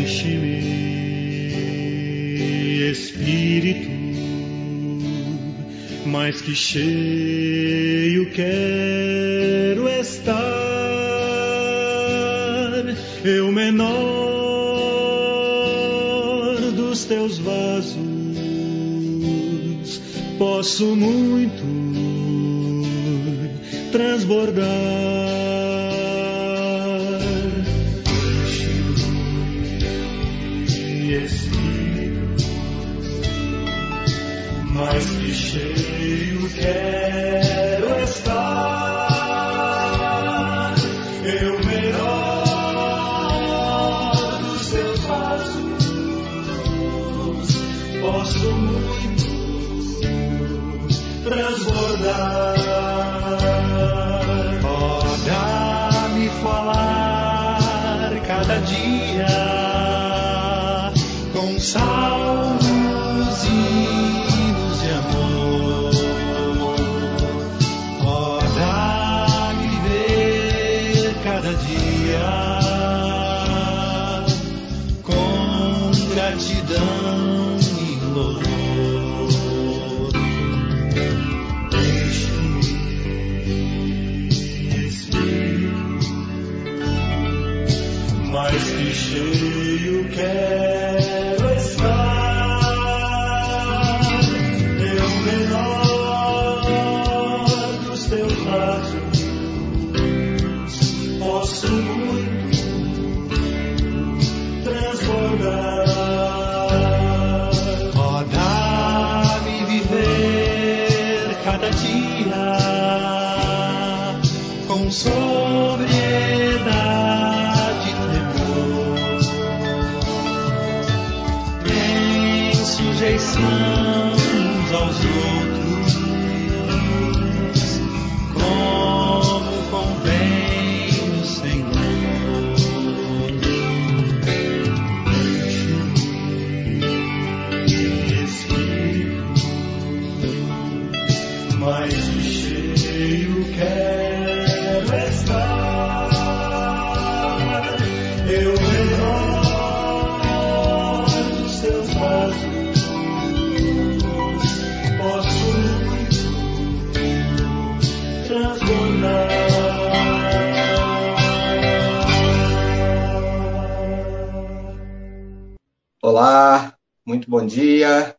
Enche-me, Espírito, mais que cheio quero estar. Eu menor dos teus vasos posso muito transbordar. Com bom dia.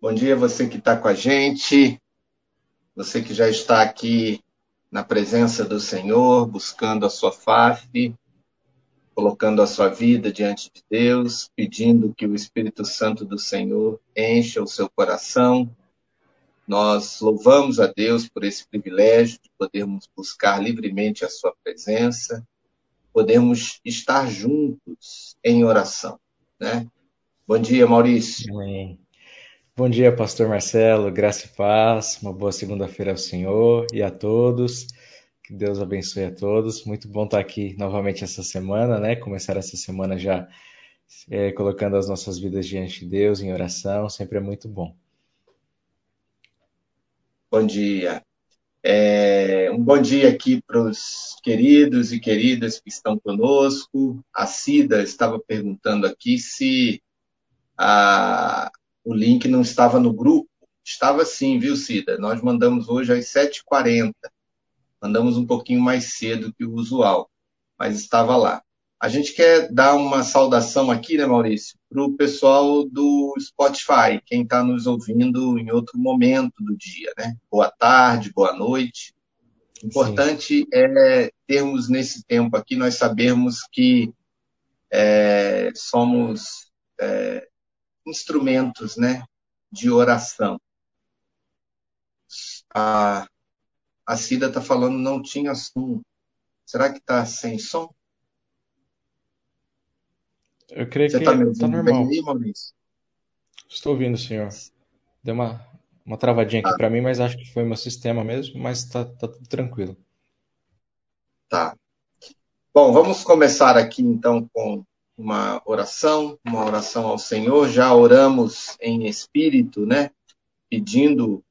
Bom dia você que está com a gente, você que já está aqui na presença do Senhor, buscando a sua face, colocando a sua vida diante de Deus, pedindo que o Espírito Santo do Senhor encha o seu coração. Nós louvamos a Deus por esse privilégio de podermos buscar livremente a sua presença, podermos estar juntos em oração, né? Bom dia, Maurício. Amém. Bom dia, Pastor Marcelo, graça e paz, uma boa segunda-feira ao Senhor e a todos. Que Deus abençoe a todos. Muito bom estar aqui novamente essa semana, né? Começar essa semana já é, colocando as nossas vidas diante de Deus em oração, sempre é muito bom. Bom dia. É, um bom dia aqui para os queridos e queridas que estão conosco. A Cida estava perguntando aqui se a, o link não estava no grupo. Estava sim, viu, Cida? Nós mandamos hoje às 7h40. Mandamos um pouquinho mais cedo que o usual, mas estava lá. A gente quer dar uma saudação aqui, né, Maurício, para o pessoal do Spotify, quem está nos ouvindo em outro momento do dia, né? Boa tarde, boa noite. Importante Sim. é termos nesse tempo aqui, nós sabermos que é, somos é, instrumentos né, de oração. A, a Cida está falando não tinha som. Será que está sem som? Eu creio Você que está está ouvindo normal. bem? Estou ouvindo, senhor. Deu uma, uma travadinha aqui Tá. para mim, mas acho que foi meu sistema mesmo, mas está tá tudo tranquilo. Tá. Bom, vamos começar aqui então com uma oração, uma oração ao Senhor. Já oramos em espírito, né? Pedindo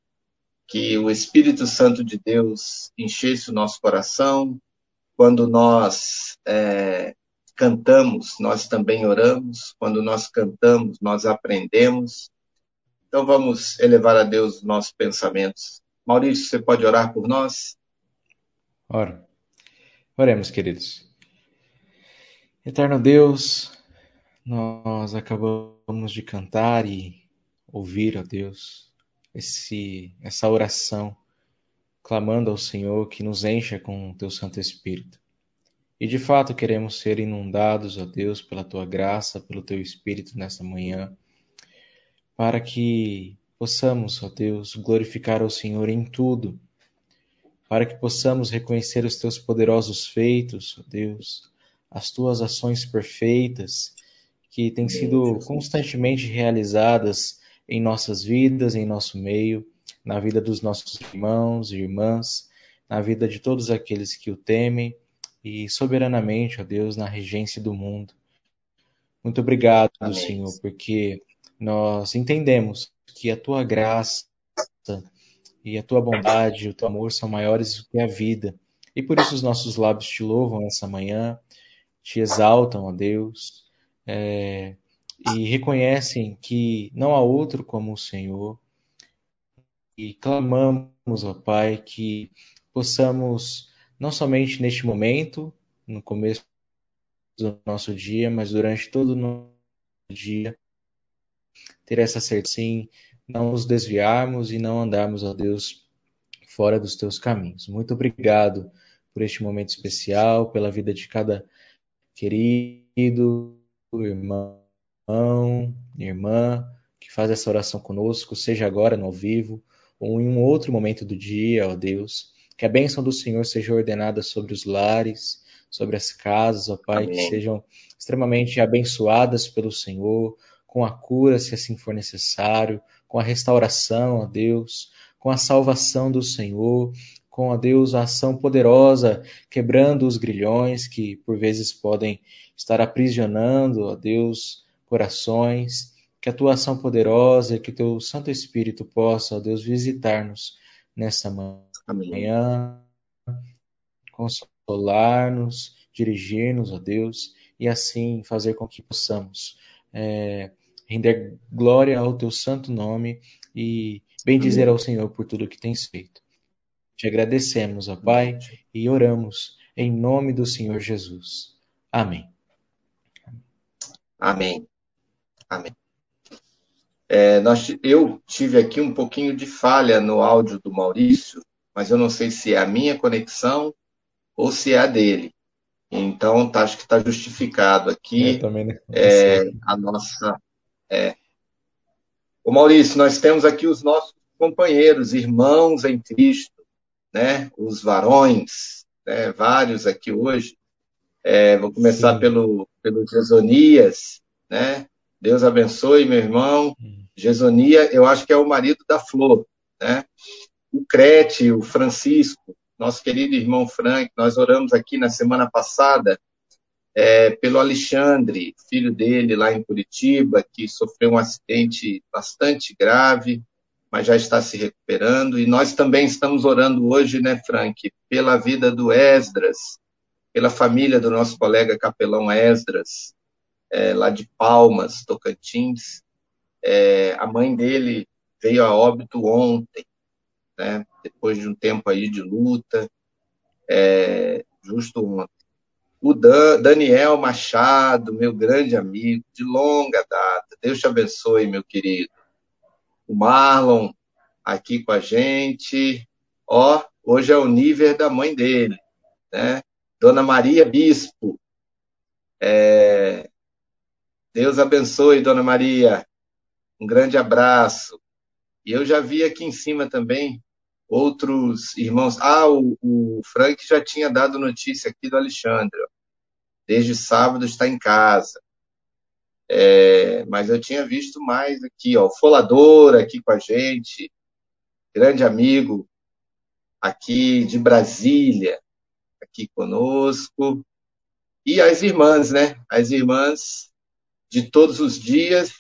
que o Espírito Santo de Deus enchesse o nosso coração quando nós é, cantamos, nós também oramos. Quando nós cantamos, nós aprendemos. Então vamos elevar a Deus nossos pensamentos. Maurício, você pode orar por nós? Ora, oremos, queridos. Eterno Deus, nós acabamos de cantar e ouvir, ó Deus, esse, essa oração, clamando ao Senhor que nos encha com o teu Santo Espírito. E de fato queremos ser inundados, ó Deus, pela tua graça, pelo teu Espírito nesta manhã, para que possamos, ó Deus, glorificar ao Senhor em tudo, para que possamos reconhecer os teus poderosos feitos, ó Deus, as tuas ações perfeitas que têm sido constantemente realizadas em nossas vidas, em nosso meio, na vida dos nossos irmãos e irmãs, na vida de todos aqueles que o temem e soberanamente, ó Deus, na regência do mundo. Muito obrigado, Amém. Senhor, porque nós entendemos que a tua graça e a tua bondade, o teu amor são maiores do que a vida. E por isso os nossos lábios te louvam essa manhã, te exaltam, ó Deus, é, e reconhecem que não há outro como o Senhor. E clamamos, ó Pai, que possamos, não somente neste momento, no começo do nosso dia, mas durante todo o nosso dia, ter essa certeza, sim, não nos desviarmos e não andarmos, ó Deus, fora dos teus caminhos. Muito obrigado por este momento especial, pela vida de cada querido irmão, irmã que faz essa oração conosco, seja agora no ao vivo ou em um outro momento do dia, ó Deus. Que a bênção do Senhor seja ordenada sobre os lares, sobre as casas, ó Pai, Amém. que sejam extremamente abençoadas pelo Senhor, com a cura, se assim for necessário, com a restauração, ó Deus, com a salvação do Senhor, com a Deus a ação poderosa, quebrando os grilhões que por vezes podem estar aprisionando, ó Deus, corações, que a tua ação poderosa, que teu Santo Espírito possa, ó Deus, visitar-nos nessa manhã, consolar-nos, dirigir-nos, ó Deus, e assim fazer com que possamos é, render glória ao teu santo nome e bendizer ao Senhor por tudo que tens feito. Te agradecemos, ó Pai, e oramos em nome do Senhor Jesus. Amém. Amém. Amém. É, nós, eu tive aqui um pouquinho de falha no áudio do Maurício, mas eu não sei se é a minha conexão ou se é a dele. Então, tá, acho que está justificado aqui é, a nossa é. Ô Maurício, nós temos aqui os nossos companheiros, irmãos em Cristo, né? Os varões, né? vários aqui hoje. É, vou começar Sim. pelo, pelo Gesonias, né? Deus abençoe, meu irmão. Gesonia, eu acho que é o marido da Flor, né? O Crete, o Francisco, nosso querido irmão Frank, nós oramos aqui na semana passada é, pelo Alexandre, filho dele lá em Curitiba, que sofreu um acidente bastante grave, mas já está se recuperando. E nós também estamos orando hoje, né, Frank, pela vida do Esdras, pela família do nosso colega capelão Esdras, é, lá de Palmas, Tocantins. É, a mãe dele veio a óbito ontem, né, depois de um tempo aí de luta, é, justo ontem o Dan, Daniel Machado, meu grande amigo, de longa data. Deus te abençoe, meu querido. O Marlon, aqui com a gente. Ó, hoje é o nível da mãe dele, né? Dona Maria Bispo. É... Deus abençoe, Dona Maria. Um grande abraço. E eu já vi aqui em cima também outros irmãos. Ah, o, o Frank já tinha dado notícia aqui do Alexandre. Desde sábado está em casa. É, mas eu tinha visto mais aqui, ó, o Folador aqui com a gente, grande amigo aqui de Brasília, aqui conosco, e as irmãs, né? As irmãs de todos os dias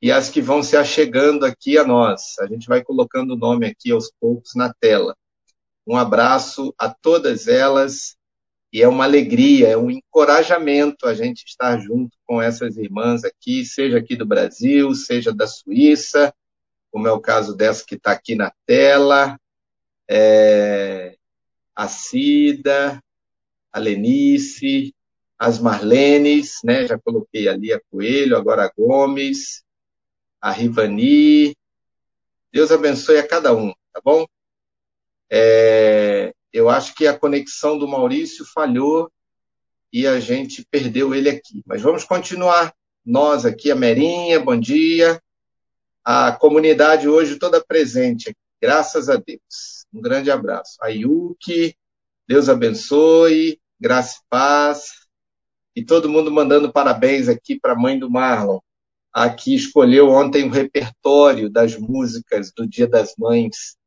e as que vão se achegando aqui a nós. A gente vai colocando o nome aqui aos poucos na tela. Um abraço a todas elas E é uma alegria, é um encorajamento a gente estar junto com essas irmãs aqui, seja aqui do Brasil, seja da Suíça, como é o caso dessa que está aqui na tela, é, a Cida, a Lenice, as Marlenes, né? Já coloquei ali a Coelho, agora a Gomes, a Rivani. Deus abençoe a cada um, tá bom? É, eu acho que a conexão do Maurício falhou e a gente perdeu ele aqui. Mas vamos continuar. Nós aqui, a Merinha, bom dia. A comunidade hoje toda presente graças a Deus. Um grande abraço. A Yuki, Deus abençoe, graça e paz. E todo mundo mandando parabéns aqui para a mãe do Marlon. Aqui escolheu ontem o repertório das músicas do Dia das Mães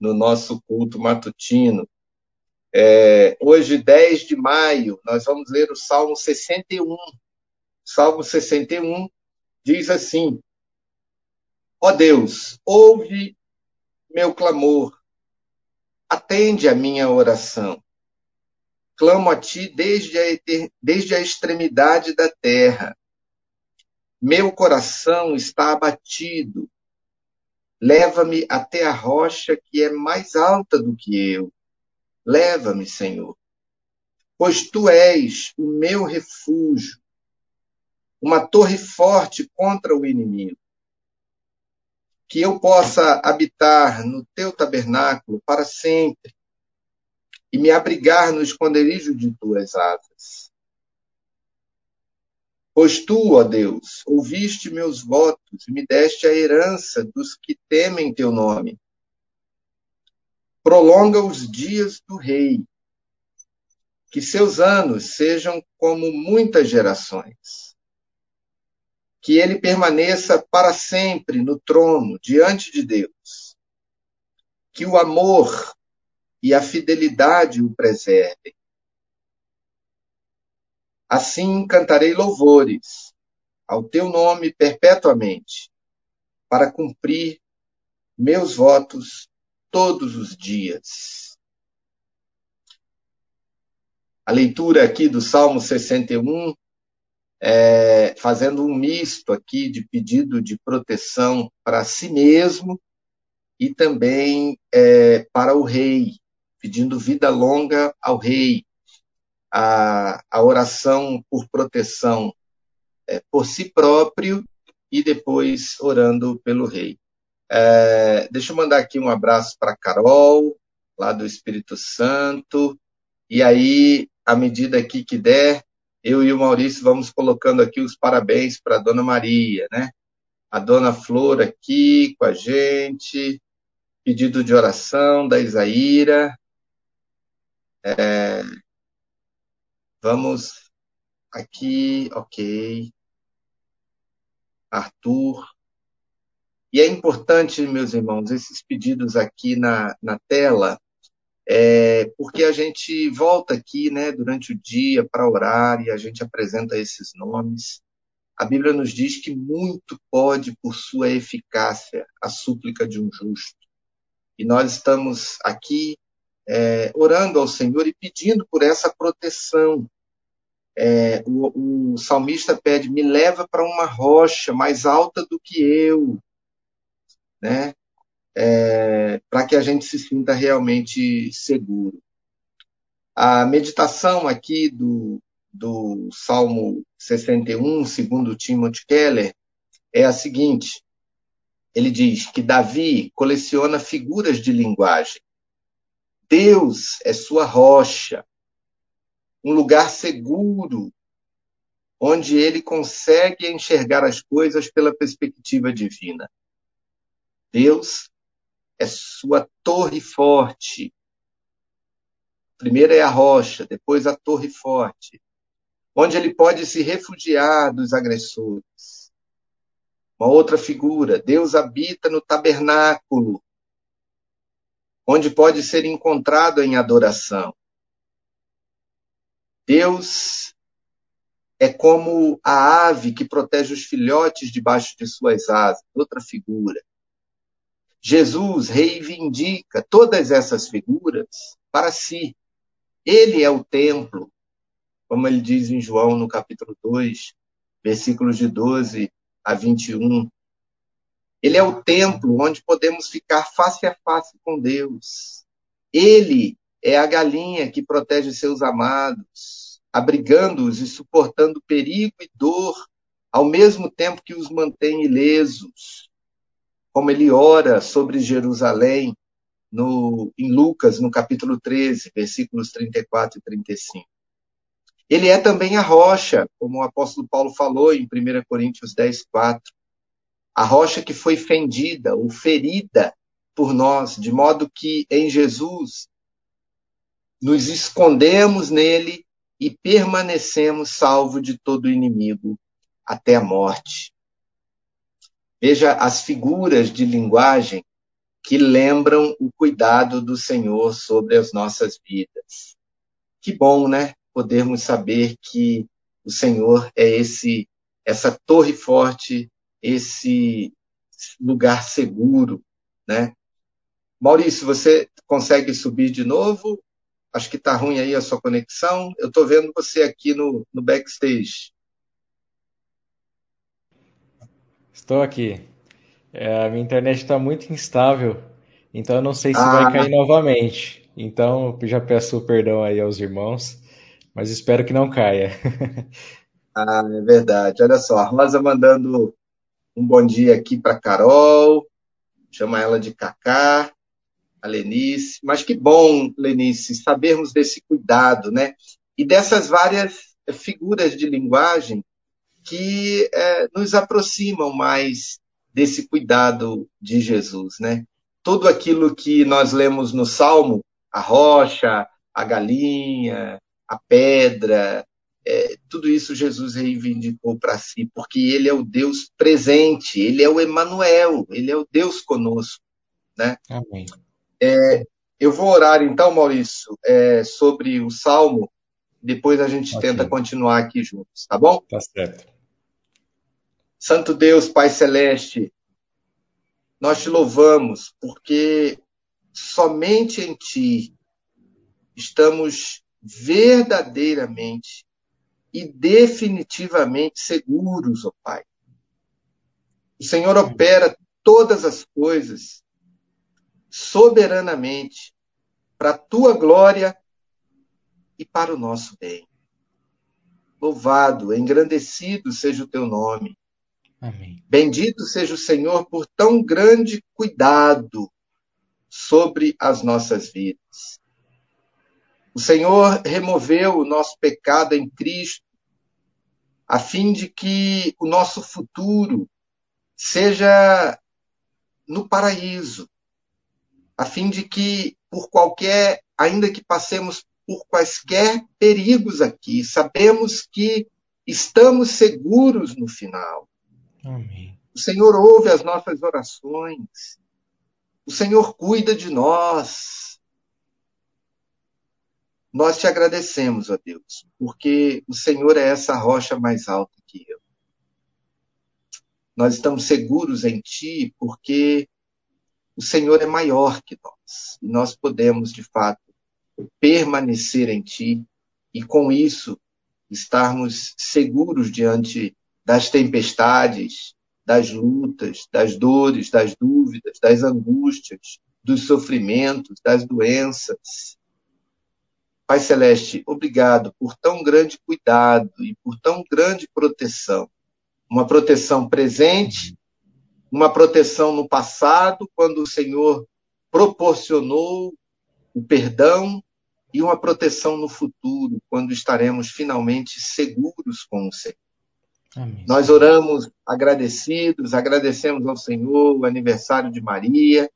no nosso culto matutino. É, hoje, 10 de maio, nós vamos ler o Salmo 61. Salmo 61 diz assim: Ó Deus, ouve meu clamor, atende a minha oração. Clamo a ti desde a, desde a extremidade da terra. Meu coração está abatido. Leva-me até a rocha que é mais alta do que eu Leva-me, Senhor, pois tu és o meu refúgio, uma torre forte contra o inimigo. Que eu possa habitar no teu tabernáculo para sempre e me abrigar no esconderijo de tuas asas. Pois tu, ó Deus, ouviste meus votos e me deste a herança dos que temem teu nome prolonga os dias do rei, que seus anos sejam como muitas gerações, que ele permaneça para sempre no trono, diante de Deus, que o amor e a fidelidade o preservem. Assim cantarei louvores ao teu nome perpetuamente, para cumprir meus votos todos os dias. A leitura aqui do Salmo 61, é, fazendo um misto aqui de pedido de proteção para si mesmo e também é, para o rei, pedindo vida longa ao rei. A, a oração por proteção é, por si próprio e depois orando pelo rei. É, deixa eu mandar aqui um abraço para Carol, lá do Espírito Santo. E aí, à medida aqui que der, eu e o Maurício vamos colocando aqui os parabéns para a Dona Maria, né? A Dona Flor aqui com a gente, pedido de oração da Isaíra. É, vamos aqui, ok. Arthur, e é importante, meus irmãos, esses pedidos aqui na, na tela, é, porque a gente volta aqui né, durante o dia para orar e a gente apresenta esses nomes. A Bíblia nos diz que muito pode, por sua eficácia, a súplica de um justo. E nós estamos aqui é, orando ao Senhor e pedindo por essa proteção. É, o, o salmista pede: me leva para uma rocha mais alta do que eu, né? É, para que a gente se sinta realmente seguro. A meditação aqui do, do Salmo 61, segundo Timothy Keller, é a seguinte: ele diz que Davi coleciona figuras de linguagem. Deus é sua rocha, um lugar seguro, onde ele consegue enxergar as coisas pela perspectiva divina. Deus é sua torre forte. Primeiro é a rocha, depois a torre forte, onde ele pode se refugiar dos agressores. Uma outra figura, Deus habita no tabernáculo, onde pode ser encontrado em adoração. Deus é como a ave que protege os filhotes debaixo de suas asas, outra figura. Jesus reivindica todas essas figuras para si. Ele é o templo, como ele diz em João no capítulo 2, versículos de 12 a 21. Ele é o templo onde podemos ficar face a face com Deus. Ele é a galinha que protege seus amados, abrigando-os e suportando perigo e dor, ao mesmo tempo que os mantém ilesos. Como ele ora sobre Jerusalém no, em Lucas, no capítulo 13, versículos 34 e 35. Ele é também a rocha, como o apóstolo Paulo falou em 1 Coríntios 10, 4. A rocha que foi fendida ou ferida por nós, de modo que em Jesus nos escondemos nele e permanecemos salvo de todo inimigo até a morte. Veja as figuras de linguagem que lembram o cuidado do Senhor sobre as nossas vidas. Que bom, né? Podermos saber que o Senhor é esse essa torre forte, esse lugar seguro, né? Maurício, você consegue subir de novo? Acho que está ruim aí a sua conexão. Eu estou vendo você aqui no, no backstage. Estou aqui. É, a minha internet está muito instável, então eu não sei se Ah, vai cair novamente. Então já peço perdão aí aos irmãos, mas espero que não caia. ah, é verdade. Olha só, a Rosa mandando um bom dia aqui para Carol, chama ela de Cacá. a Lenice. Mas que bom, Lenice, sabermos desse cuidado, né? E dessas várias figuras de linguagem que é, nos aproximam mais desse cuidado de Jesus, né? Tudo aquilo que nós lemos no Salmo, a rocha, a galinha, a pedra, é, tudo isso Jesus reivindicou para si, porque ele é o Deus presente, ele é o Emanuel, ele é o Deus conosco, né? Amém. Eu vou orar então, Maurício, é, sobre o Salmo, depois a gente Ok. tenta continuar aqui juntos, tá bom? Tá certo. Santo Deus, Pai Celeste, nós te louvamos porque somente em Ti estamos verdadeiramente e definitivamente seguros, ó Pai. O Senhor opera todas as coisas soberanamente para a Tua glória e para o nosso bem. Louvado, engrandecido seja o Teu nome. Amém. Bendito seja o Senhor por tão grande cuidado sobre as nossas vidas. O Senhor removeu o nosso pecado em Cristo, a fim de que o nosso futuro seja no paraíso, a fim de que, por qualquer, ainda que passemos por quaisquer perigos aqui, sabemos que estamos seguros no final. Amém. O Senhor ouve as nossas orações. O Senhor cuida de nós. Nós te agradecemos, ó Deus, porque o Senhor é essa rocha mais alta que eu. Nós estamos seguros em Ti porque o Senhor é maior que nós. E nós podemos, de fato, permanecer em Ti e, com isso, estarmos seguros diante das tempestades, das lutas, das dores, das dúvidas, das angústias, dos sofrimentos, das doenças. Pai Celeste, obrigado por tão grande cuidado e por tão grande proteção. Uma proteção presente, uma proteção no passado, quando o Senhor proporcionou o perdão, e uma proteção no futuro, quando estaremos finalmente seguros com o Senhor. Nós oramos agradecidos, agradecemos ao Senhor o aniversário de Maria,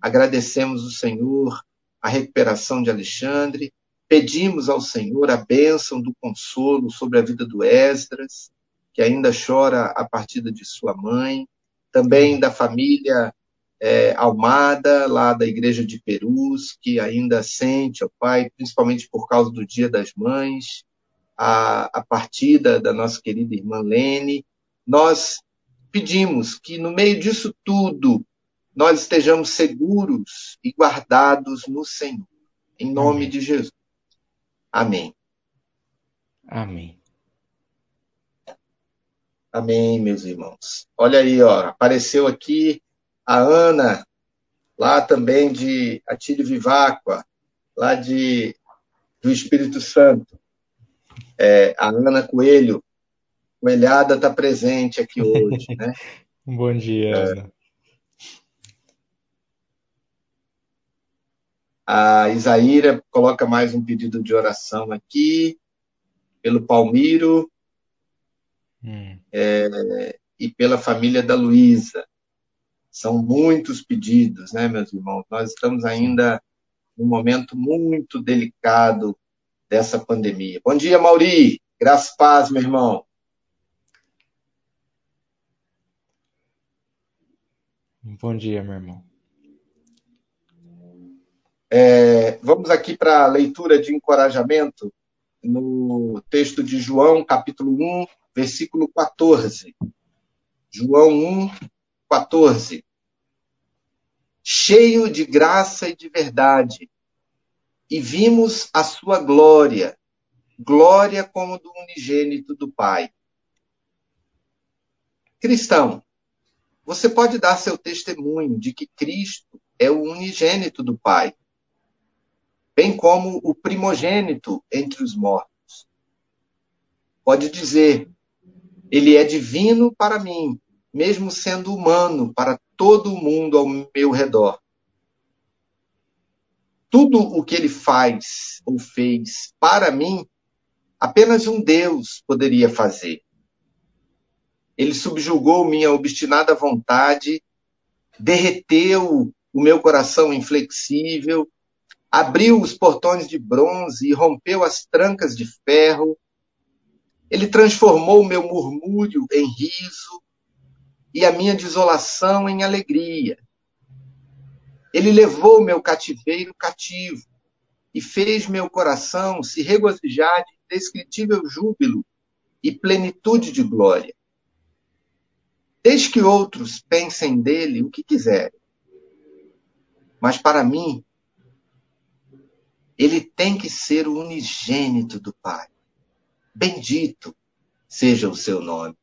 agradecemos ao Senhor a recuperação de Alexandre, pedimos ao Senhor a bênção do consolo sobre a vida do Esdras, que ainda chora a partida de sua mãe, também da família é, Almada, lá da igreja de Perus, que ainda sente, ó Pai, principalmente por causa do Dia das Mães, a, a partida da nossa querida irmã Lene. Nós pedimos que no meio disso tudo nós estejamos seguros e guardados no Senhor, em nome Amém. de Jesus. Amém. Amém. Amém, meus irmãos. Olha aí, ó, apareceu aqui a Ana, lá também de Atílio Viváqua, lá de do Espírito Santo. É, a Ana Coelho, Coelhada está presente aqui hoje, né? Bom dia, Ana. A Isaíra coloca mais um pedido de oração aqui, pelo Palmiro Hum, é, e pela família da Luísa. São muitos pedidos, né, meus irmãos? Nós estamos ainda num momento muito delicado dessa pandemia. Bom dia, Mauri. Graças paz, meu irmão. Bom dia, meu irmão. É, vamos aqui para a leitura de encorajamento no texto de João, capítulo 1, versículo 14. João 1, 14. Cheio de graça e de verdade, e vimos a sua glória, glória como do unigênito do Pai. Cristão, você pode dar seu testemunho de que Cristo é o unigênito do Pai, bem como o primogênito entre os mortos. Pode dizer, ele é divino para mim, mesmo sendo humano para todo o mundo ao meu redor. Tudo o que ele faz ou fez para mim, apenas um Deus poderia fazer. Ele subjugou minha obstinada vontade, derreteu o meu coração inflexível, abriu os portões de bronze e rompeu as trancas de ferro. Ele transformou o meu murmúrio em riso e a minha desolação em alegria. Ele levou o meu cativeiro cativo e fez meu coração se regozijar de indescritível júbilo e plenitude de glória. Desde que outros pensem dele o que quiserem. Mas para mim, ele tem que ser o unigênito do Pai. Bendito seja o seu nome.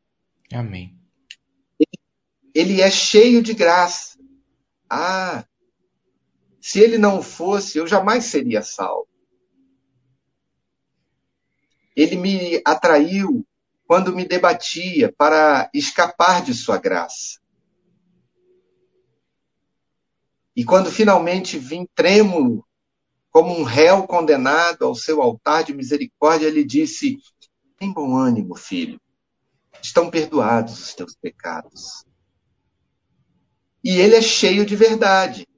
Amém. Ele é cheio de graça. Ah, se ele não fosse, eu jamais seria salvo. Ele me atraiu quando me debatia para escapar de sua graça. E quando finalmente vim trêmulo, como um réu condenado ao seu altar de misericórdia, ele disse: Tem bom ânimo, filho. Estão perdoados os teus pecados. E ele é cheio de verdade.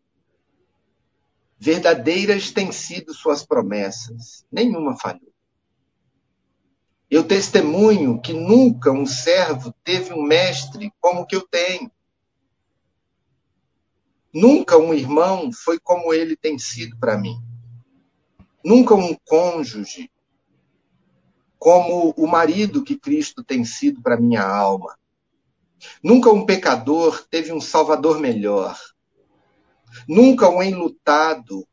Verdadeiras têm sido suas promessas, nenhuma falhou. Eu testemunho que nunca um servo teve um mestre como o que eu tenho. Nunca um irmão foi como ele tem sido para mim. Nunca um cônjuge como o marido que Cristo tem sido para minha alma. Nunca um pecador teve um salvador melhor. Nunca um enlutado,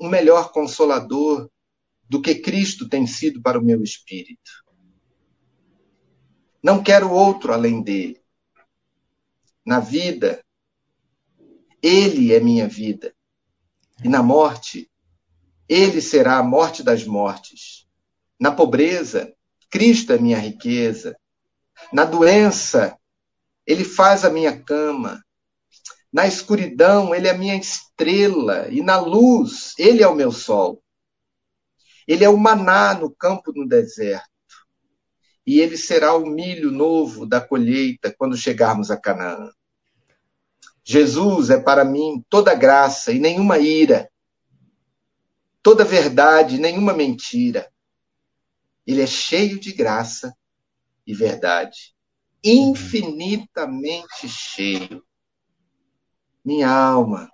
um melhor consolador do que Cristo tem sido para o meu espírito. Não quero outro além dele. Na vida, ele é minha vida. E na morte, ele será a morte das mortes. Na pobreza, Cristo é minha riqueza. Na doença, ele faz a minha cama. Na escuridão, ele é a minha estrela. E na luz, ele é o meu sol. Ele é o maná no campo no deserto. E ele será o milho novo da colheita quando chegarmos a Canaã. Jesus é para mim toda graça e nenhuma ira, toda verdade e nenhuma mentira. Ele é cheio de graça e verdade, infinitamente cheio. Minha alma,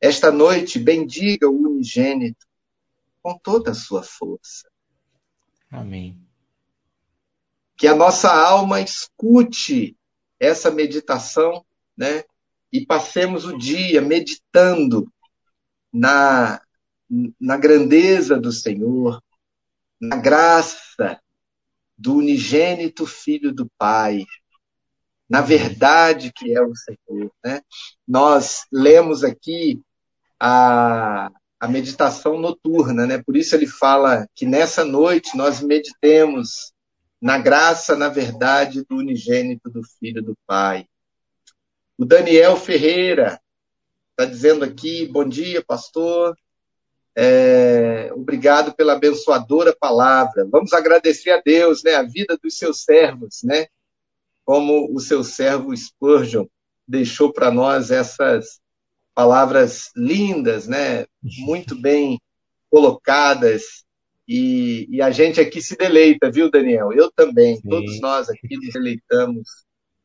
esta noite bendiga o unigênito com toda a sua força. Amém. Que a nossa alma escute essa meditação, né? E passemos o dia meditando na, na grandeza do Senhor, na graça do unigênito Filho do Pai, na verdade que é o Senhor. Né? Nós lemos aqui a, a meditação noturna, né? por isso ele fala que nessa noite nós meditemos na graça, na verdade do unigênito do Filho do Pai. O Daniel Ferreira está dizendo aqui: bom dia, pastor. É, obrigado pela abençoadora palavra. Vamos agradecer a Deus, né, a vida dos seus servos, né? Como o seu servo Spurgeon deixou para nós essas palavras lindas, né? Muito bem colocadas e, e, a gente aqui se deleita, viu, Daniel? Eu também. Sim. Todos nós aqui nos deleitamos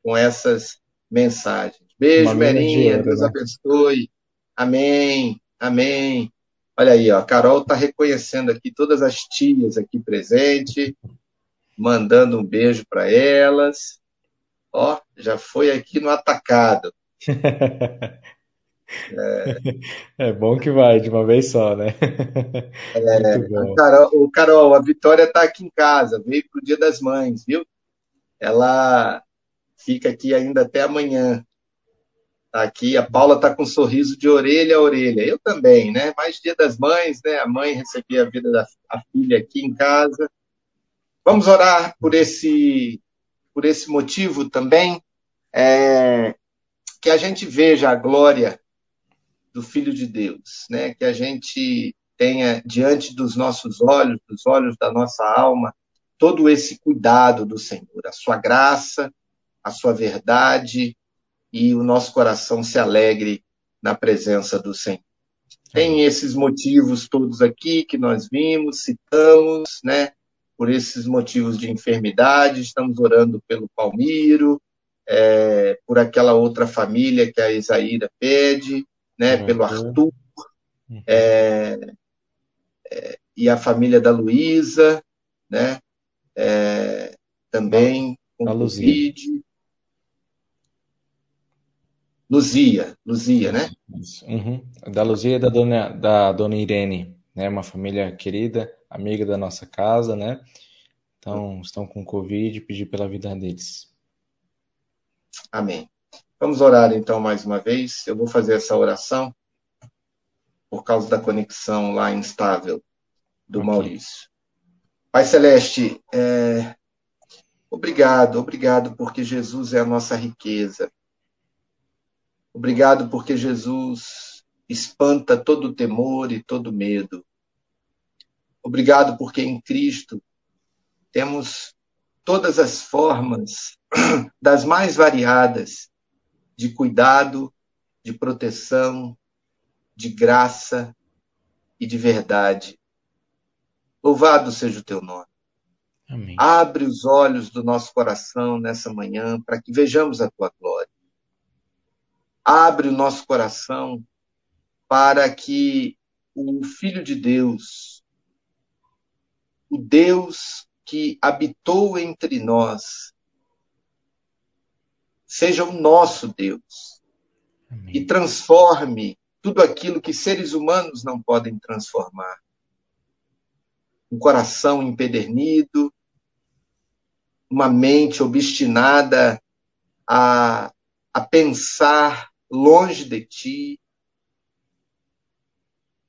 com essas mensagens. Beijo, Merinha. Deus né? abençoe. Amém. Amém. Olha aí, ó, a Carol está reconhecendo aqui todas as tias aqui presentes, mandando um beijo para elas. Ó, já foi aqui no atacado. É, é bom que vai de uma vez só, né? É, Carol, o Carol, a Vitória está aqui em casa, veio para o Dia das Mães, viu? Ela fica aqui ainda até amanhã. Tá aqui, a Paula está com um sorriso de orelha a orelha. Eu também, né? Mais Dia das Mães, né? A mãe recebia a vida da a filha aqui em casa. Vamos orar por esse por esse motivo também, é, que a gente veja a glória do Filho de Deus, né? Que a gente tenha diante dos nossos olhos, dos olhos da nossa alma, todo esse cuidado do Senhor, a sua graça, a sua verdade, e o nosso coração se alegre na presença do Senhor. Tem esses motivos todos aqui que nós vimos, citamos, né? Por esses motivos de enfermidade, estamos orando pelo Palmiro, é, por aquela outra família que a Isaíra pede, né? Uhum. Pelo Arthur, uhum. é, é, e a família da Luísa, né? É, também com a Covid. Luzia, Luzia, né? Uhum. Da Luzia e da dona, da dona Irene, né? Uma família querida, amiga da nossa casa, né? Então, estão com Covid, pedir pela vida deles. Amém. Vamos orar então mais uma vez. Eu vou fazer essa oração por causa da conexão lá instável do okay. Maurício. Pai Celeste, é... obrigado, obrigado porque Jesus é a nossa riqueza. Obrigado porque Jesus espanta todo temor e todo medo. Obrigado porque em Cristo temos todas as formas, das mais variadas, de cuidado, de proteção, de graça e de verdade. Louvado seja o teu nome. Amém. Abre os olhos do nosso coração nessa manhã para que vejamos a tua glória abre o nosso coração para que o Filho de Deus, o Deus que habitou entre nós, seja o nosso Deus Amém. e transforme tudo aquilo que seres humanos não podem transformar. Um coração empedernido, uma mente obstinada a, a pensar longe de ti,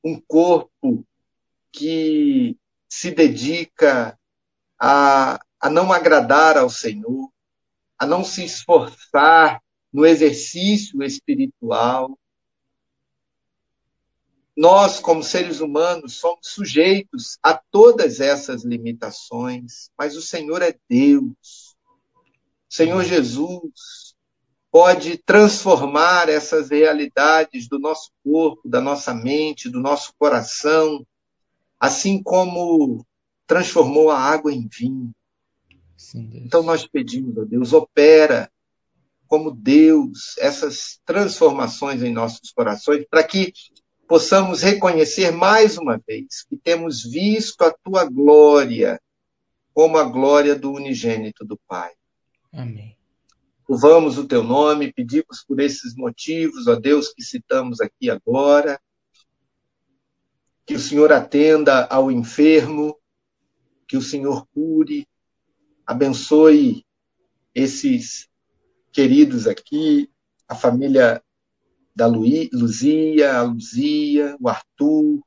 um corpo que se dedica a, a não agradar ao Senhor, a não se esforçar no exercício espiritual. Nós, como seres humanos, somos sujeitos a todas essas limitações, mas o Senhor é Deus. O Senhor Jesus pode transformar essas realidades do nosso corpo, da nossa mente, do nosso coração, assim como transformou a água em vinho. Sim, então nós pedimos a Deus, opera como Deus essas transformações em nossos corações, para que possamos reconhecer mais uma vez que temos visto a tua glória como a glória do unigênito do Pai. Amém. Louvamos o teu nome, pedimos por esses motivos, ó Deus, que citamos aqui agora. Que o Senhor atenda ao enfermo, que o Senhor cure, abençoe esses queridos aqui, a família da Luí, Luzia, a Luzia, o Arthur,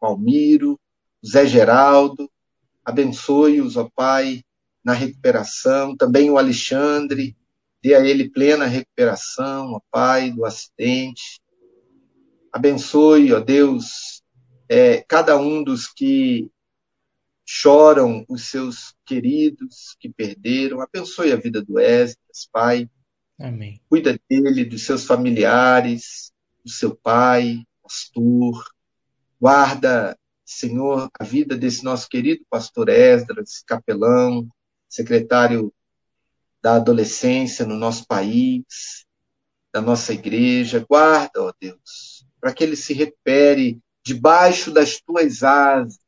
o Almiro, o Zé Geraldo, abençoe-os, ó Pai, na recuperação, também o Alexandre, dê a ele plena recuperação, ó Pai, do acidente. Abençoe, ó Deus, é, cada um dos que choram os seus queridos que perderam. Abençoe a vida do Esdras, Pai. Amém. Cuida dele, dos seus familiares, do seu pai, pastor. Guarda, Senhor, a vida desse nosso querido pastor Esdras, capelão, secretário da adolescência no nosso país, da nossa igreja. Guarda, ó Deus, para que ele se recupere debaixo das tuas asas,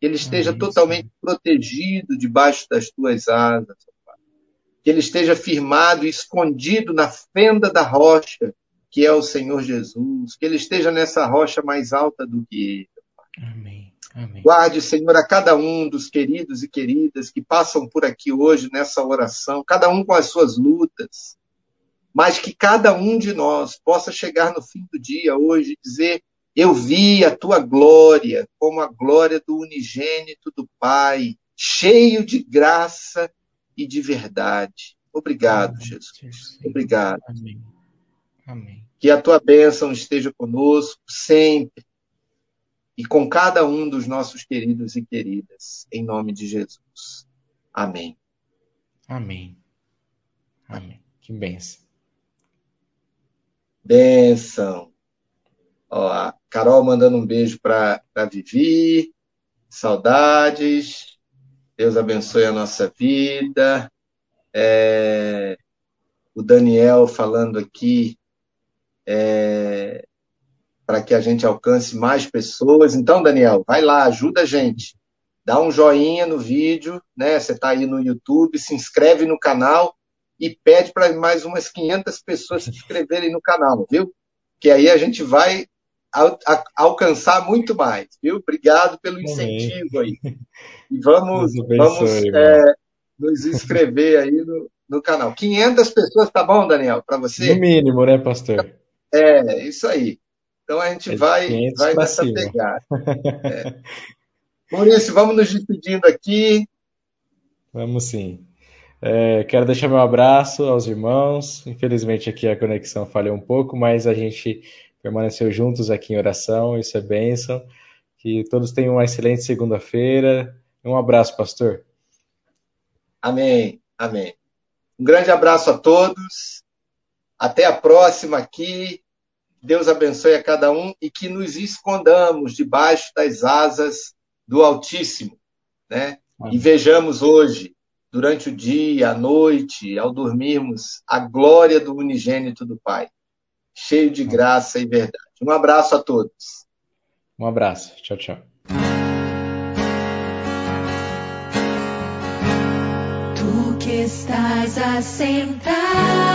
que ele esteja Amém, totalmente Senhor. protegido debaixo das tuas asas, Pai. que ele esteja firmado e escondido na fenda da rocha, que é o Senhor Jesus, que ele esteja nessa rocha mais alta do que ele. Amém. Amém. Guarde, Senhor, a cada um dos queridos e queridas que passam por aqui hoje nessa oração, cada um com as suas lutas, mas que cada um de nós possa chegar no fim do dia hoje e dizer: Eu vi a tua glória como a glória do unigênito do Pai, cheio de graça e de verdade. Obrigado, Amém, Jesus. Jesus. Obrigado. Amém. Amém. Que a tua bênção esteja conosco sempre e com cada um dos nossos queridos e queridas, em nome de Jesus. Amém. Amém. Amém. Que. Ó, a Carol mandando um beijo para Vivi. Saudades. Deus abençoe a nossa vida. É, o Daniel falando aqui é, para que a gente alcance mais pessoas. Então, Daniel, vai lá, ajuda a gente. Dá um joinha no vídeo, né? Você está aí no YouTube, se inscreve no canal e pede para mais umas 500 pessoas se inscreverem no canal, viu? Que aí a gente vai al a, alcançar muito mais, viu? Obrigado pelo incentivo aí. E vamos, vamos é, nos inscrever aí no, no, canal. 500 pessoas, tá bom, Daniel, para você? No mínimo, né, pastor? É, isso aí. Então a gente é vai, vai nessa cima. pegada. É. Maurício, vamos nos despedindo aqui. Vamos sim. É, quero deixar meu abraço aos irmãos. Infelizmente aqui a conexão falhou um pouco, mas a gente permaneceu juntos aqui em oração. Isso é bênção. Que todos tenham uma excelente segunda-feira. Um abraço, pastor. Amém. Amém. Um grande abraço a todos. Até a próxima aqui. Deus abençoe a cada um e que nos escondamos debaixo das asas do Altíssimo, né? Amém. E vejamos hoje, durante o dia, à noite, ao dormirmos, a glória do unigênito do Pai, cheio de graça e verdade. Um abraço a todos. Um abraço. Tchau, tchau. Tu que estás assentado